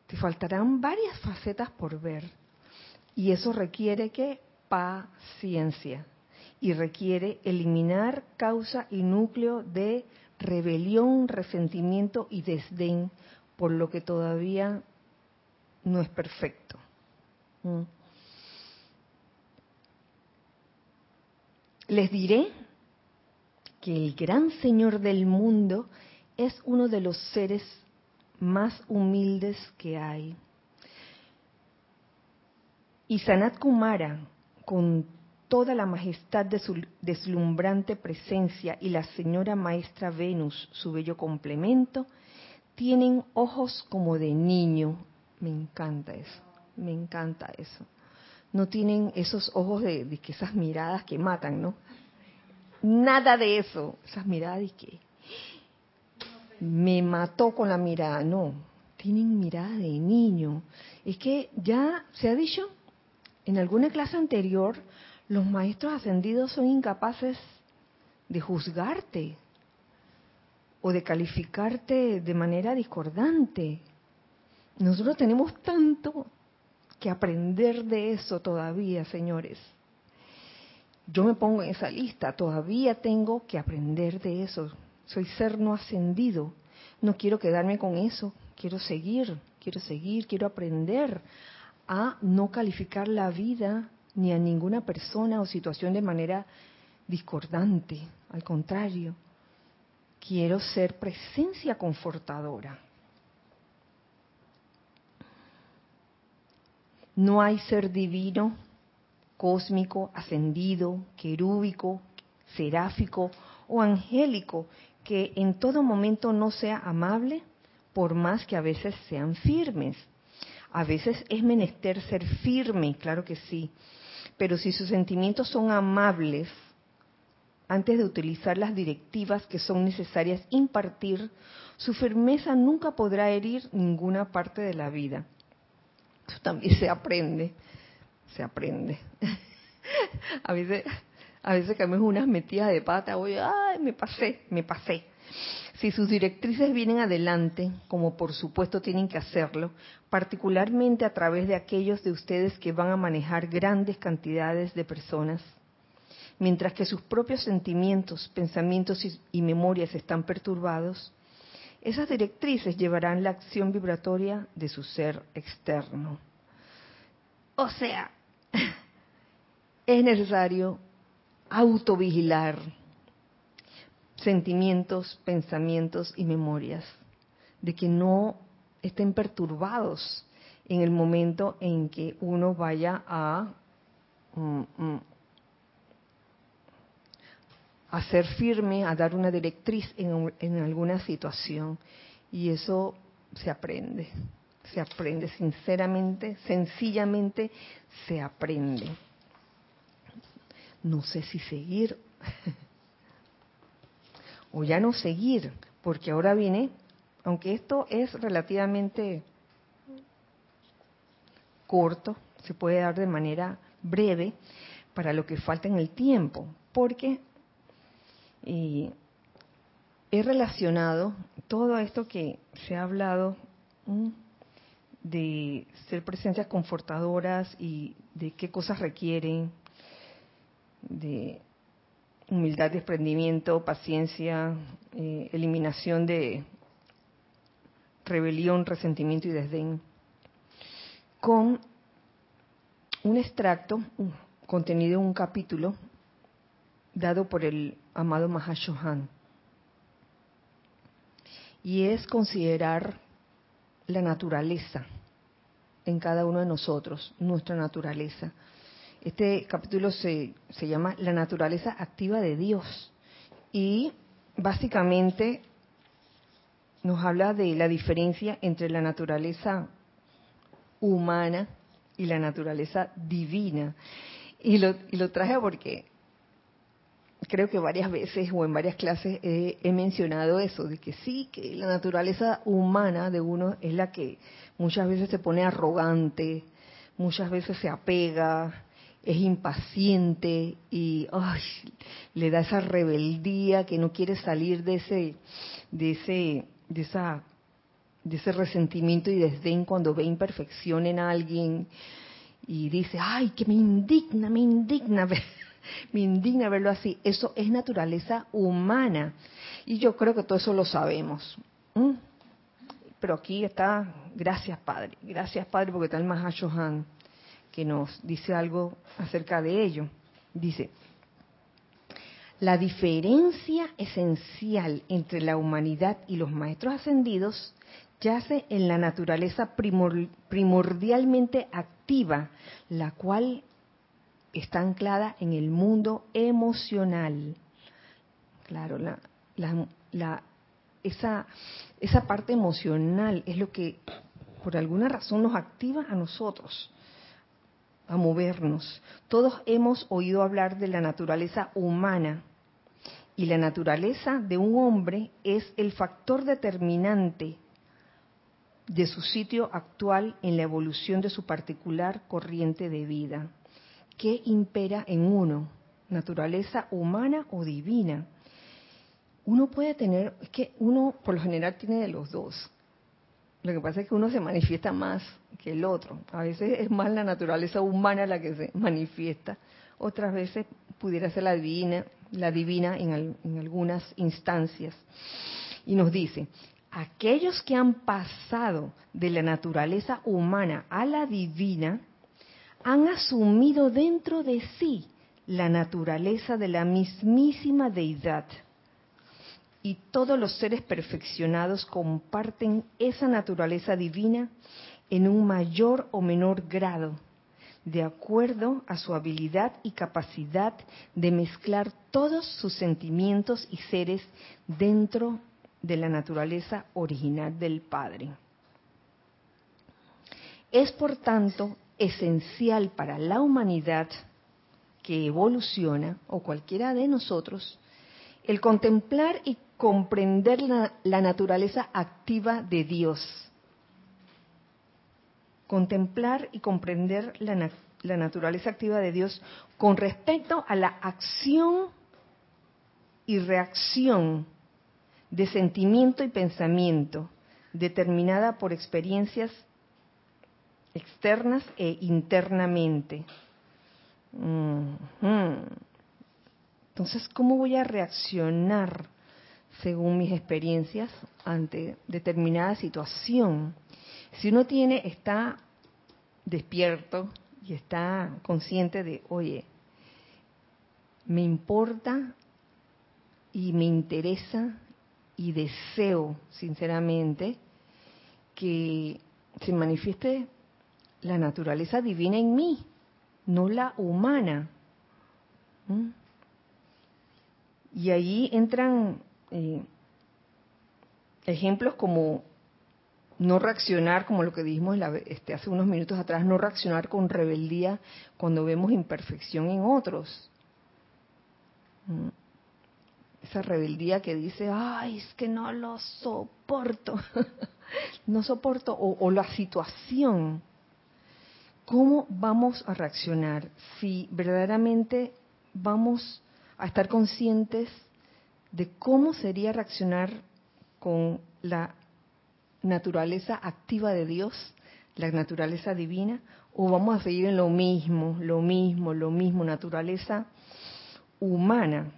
Te faltarán varias facetas por ver. Y eso requiere que paciencia y requiere eliminar causa y núcleo de rebelión, resentimiento y desdén por lo que todavía no es perfecto. ¿Mm? Les diré que el gran Señor del mundo es uno de los seres más humildes que hay. Y Sanat Kumara, con toda la majestad de su deslumbrante presencia, y la señora maestra Venus, su bello complemento, tienen ojos como de niño. Me encanta eso, me encanta eso. No tienen esos ojos de, de esas miradas que matan, ¿no? Nada de eso. Esas miradas y que me mató con la mirada. No, tienen mirada de niño. Es que ya se ha dicho en alguna clase anterior, los maestros ascendidos son incapaces de juzgarte o de calificarte de manera discordante. Nosotros tenemos tanto que aprender de eso todavía, señores yo me pongo en esa lista, todavía tengo que aprender de eso. Soy ser no ascendido, no quiero quedarme con eso, quiero seguir, quiero seguir, quiero aprender a no calificar la vida ni a ninguna persona o situación de manera discordante, al contrario, quiero ser presencia confortadora. No hay ser divino cósmico, ascendido, querúbico, seráfico o angélico que en todo momento no sea amable, por más que a veces sean firmes. A veces es menester ser firme, claro que sí, pero si sus sentimientos son amables, antes de utilizar las directivas que son necesarias impartir, su firmeza nunca podrá herir ninguna parte de la vida. Eso también se aprende se aprende. a veces, a veces cambiamos unas metidas de pata, oye, ay, me pasé, me pasé. Si sus directrices vienen adelante, como por supuesto tienen que hacerlo, particularmente a través de aquellos de ustedes que van a manejar grandes cantidades de personas, mientras que sus propios sentimientos, pensamientos y, memorias están perturbados, esas directrices llevarán la acción vibratoria de su ser externo. O sea, es necesario autovigilar sentimientos, pensamientos y memorias, de que no estén perturbados en el momento en que uno vaya a, mm, mm, a ser firme, a dar una directriz en, en alguna situación. Y eso se aprende, se aprende sinceramente, sencillamente se aprende. No sé si seguir o ya no seguir, porque ahora viene, aunque esto es relativamente corto, se puede dar de manera breve para lo que falta en el tiempo, porque he relacionado todo esto que se ha hablado de ser presencias confortadoras y de qué cosas requieren, de humildad, desprendimiento, paciencia, eh, eliminación de rebelión, resentimiento y desdén, con un extracto contenido en un capítulo dado por el amado Mahashohan. Y es considerar la naturaleza en cada uno de nosotros, nuestra naturaleza. Este capítulo se, se llama La naturaleza activa de Dios y básicamente nos habla de la diferencia entre la naturaleza humana y la naturaleza divina. Y lo, y lo traje porque creo que varias veces o en varias clases he, he, mencionado eso, de que sí, que la naturaleza humana de uno es la que muchas veces se pone arrogante, muchas veces se apega, es impaciente y le da esa rebeldía que no quiere salir de ese, de ese, de esa, de ese resentimiento y desdén cuando ve imperfección en alguien y dice, ay, que me indigna, me indigna, me indigna verlo así. Eso es naturaleza humana y yo creo que todo eso lo sabemos. Pero aquí está, gracias Padre, gracias Padre porque está el Mahashohan que nos dice algo acerca de ello. Dice, la diferencia esencial entre la humanidad y los maestros ascendidos yace en la naturaleza primordialmente activa, la cual está anclada en el mundo emocional. Claro, la, la, esa, esa parte emocional es lo que por alguna razón nos activa a nosotros a movernos. Todos hemos oído hablar de la naturaleza humana y la naturaleza de un hombre es el factor determinante de su sitio actual en la evolución de su particular corriente de vida. ¿Qué impera en uno? ¿Naturaleza humana o divina? Uno puede tener, es que uno por lo general tiene de los dos. Lo que pasa es que uno se manifiesta más que el otro. A veces es más la naturaleza humana la que se manifiesta. Otras veces pudiera ser la divina, la divina en, en algunas instancias. Y nos dice, aquellos que han pasado de la naturaleza humana a la divina han asumido dentro de sí la naturaleza de la mismísima deidad y todos los seres perfeccionados comparten esa naturaleza divina en un mayor o menor grado, de acuerdo a su habilidad y capacidad de mezclar todos sus sentimientos y seres dentro de la naturaleza original del Padre. Es por tanto esencial para la humanidad que evoluciona, o cualquiera de nosotros, el contemplar y comprender la, naturaleza activa de Dios. Contemplar y comprender la, naturaleza activa de Dios con respecto a la acción y reacción de sentimiento y pensamiento determinada por experiencias externas e internamente. Entonces, ¿cómo voy a reaccionar según mis experiencias ante determinada situación. Si uno tiene, está despierto y está consciente de, oye, me importa y me interesa y deseo sinceramente que se manifieste la naturaleza divina en mí, no la humana. ¿Mm? Y ahí entran eh, ejemplos como no reaccionar, como lo que dijimos este, hace unos minutos atrás, no reaccionar con rebeldía cuando vemos imperfección en otros. Mm. Esa rebeldía que dice, ay, es que no lo soporto, no soporto, o la situación. ¿Cómo vamos a reaccionar si verdaderamente vamos a estar conscientes de cómo sería reaccionar con la naturaleza activa de Dios, la naturaleza divina, o vamos a seguir en lo mismo, lo mismo, lo mismo, naturaleza humana.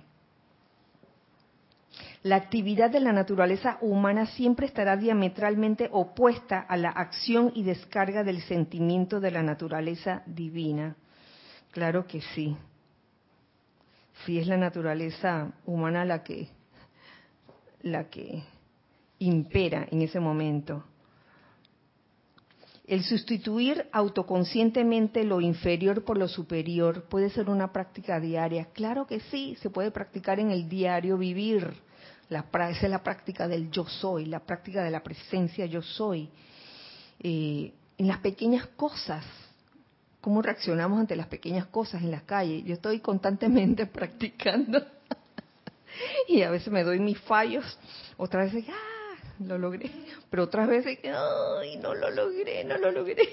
La actividad de la naturaleza humana siempre estará diametralmente opuesta a la acción y descarga del sentimiento de la naturaleza divina. Claro que sí. Sí es la naturaleza humana la que la que impera en ese momento. El sustituir autoconscientemente lo inferior por lo superior puede ser una práctica diaria. Claro que sí, se puede practicar en el diario vivir. La, esa es la práctica del yo soy, la práctica de la presencia yo soy. Eh, en las pequeñas cosas, cómo reaccionamos ante las pequeñas cosas en las calles. Yo estoy constantemente practicando y a veces me doy mis fallos, otras veces, ¡ah! lo logré, pero otras veces, ay, no lo logré, no lo logré.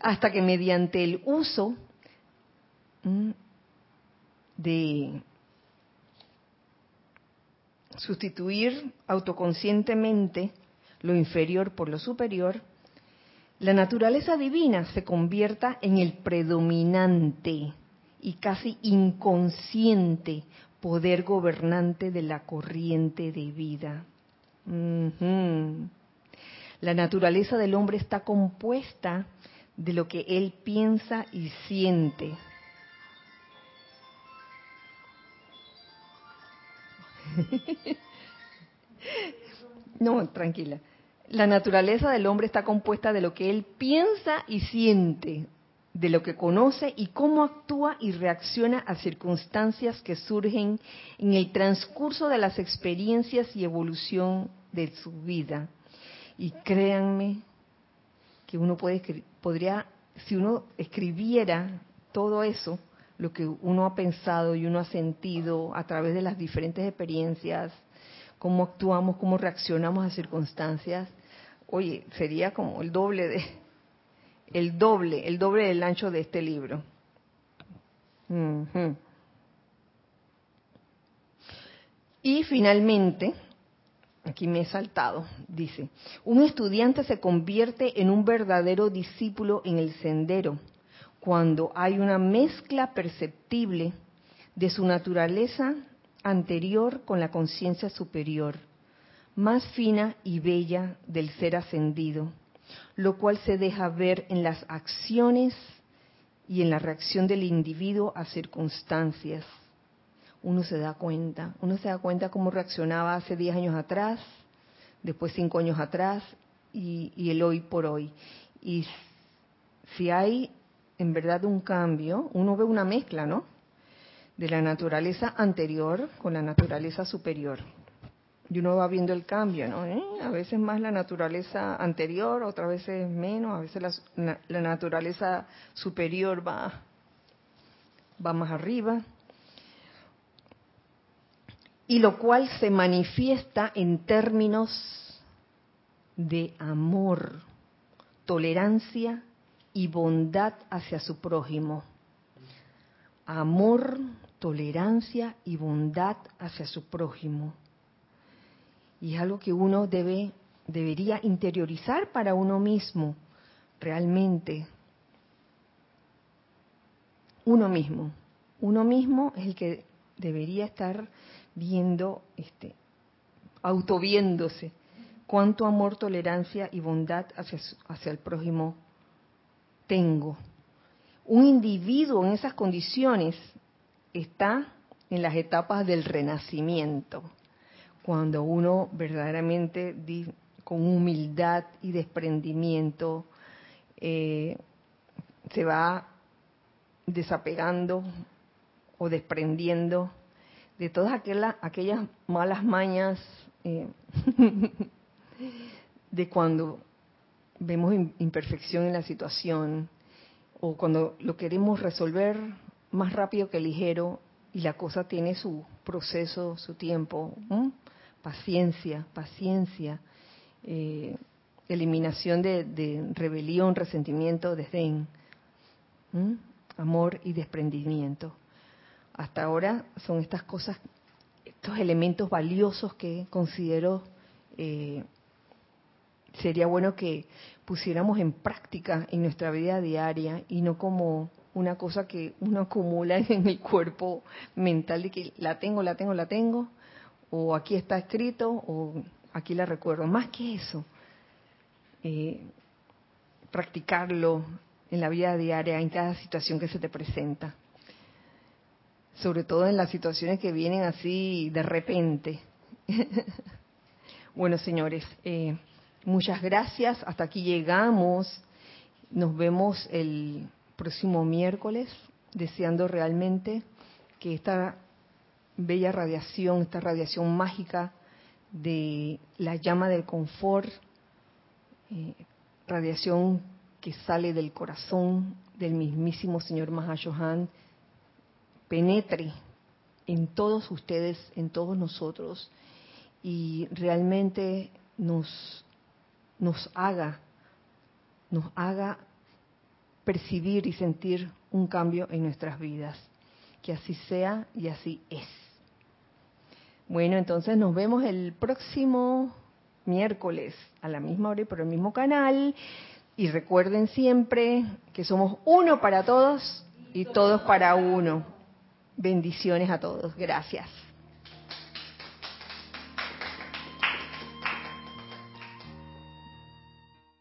Hasta que mediante el uso de sustituir autoconscientemente lo inferior por lo superior, la naturaleza divina se convierta en el predominante y casi inconsciente poder gobernante de la corriente de vida. La naturaleza del hombre está compuesta de lo que él piensa y siente. no, tranquila. La naturaleza del hombre está compuesta de lo que él piensa y siente, de lo que conoce y cómo actúa y reacciona a circunstancias que surgen en el transcurso de las experiencias y evolución de su vida. Y créanme que uno puede podría si uno escribiera todo eso, lo que uno ha pensado y uno ha sentido a través de las diferentes experiencias, cómo actuamos, cómo reaccionamos a circunstancias, oye, sería como el doble de el doble, el doble del ancho de este libro. Y finalmente, aquí me he saltado, dice, un estudiante se convierte en un verdadero discípulo en el sendero cuando hay una mezcla perceptible de su naturaleza anterior con la conciencia superior, más fina y bella del ser ascendido lo cual se deja ver en las acciones y en la reacción del individuo a circunstancias. Uno se da cuenta, uno se da cuenta cómo reaccionaba hace 10 años atrás, después 5 años atrás y, y el hoy por hoy. Y si hay en verdad un cambio, uno ve una mezcla, ¿no? De la naturaleza anterior con la naturaleza superior y uno va viendo el cambio, ¿no? ¿Eh? A veces más la naturaleza anterior, otras veces menos, a veces la, naturaleza superior va más arriba. Y lo cual se manifiesta en términos de amor, tolerancia y bondad hacia su prójimo. Amor, tolerancia y bondad hacia su prójimo y es algo que uno debe, debería interiorizar para uno mismo, realmente. Uno mismo. Uno mismo es el que debería estar viendo, este, autoviéndose, cuánto amor, tolerancia y bondad hacia, hacia el prójimo tengo. Un individuo en esas condiciones está en las etapas del renacimiento cuando uno verdaderamente con humildad y desprendimiento eh, se va desapegando o desprendiendo de todas aquellas, aquellas malas mañas eh, de cuando vemos imperfección en la situación o cuando lo queremos resolver más rápido que ligero y la cosa tiene su proceso, su tiempo. Paciencia, paciencia. Eh, eliminación de, rebelión, resentimiento, desdén. Amor y desprendimiento. Hasta ahora son estas cosas, estos elementos valiosos que considero eh, sería bueno que pusiéramos en práctica en nuestra vida diaria y no como una cosa que uno acumula en el cuerpo mental de que la tengo, la tengo, la tengo, o aquí está escrito, o aquí la recuerdo. Más que eso, eh, practicarlo en la vida diaria, en cada situación que se te presenta. Sobre todo en las situaciones que vienen así de repente. bueno, señores, eh, muchas gracias. Hasta aquí llegamos. Nos vemos el próximo miércoles, deseando realmente que esta bella radiación, esta radiación mágica de la llama del confort, eh, radiación que sale del corazón del mismísimo Señor Mahashohan, penetre en todos ustedes, en todos nosotros, y realmente nos, nos haga, nos haga percibir y sentir un cambio en nuestras vidas. Que así sea y así es. Bueno, entonces nos vemos el próximo miércoles a la misma hora y por el mismo canal. Y recuerden siempre que somos uno para todos y todos para uno. Bendiciones a todos. Gracias.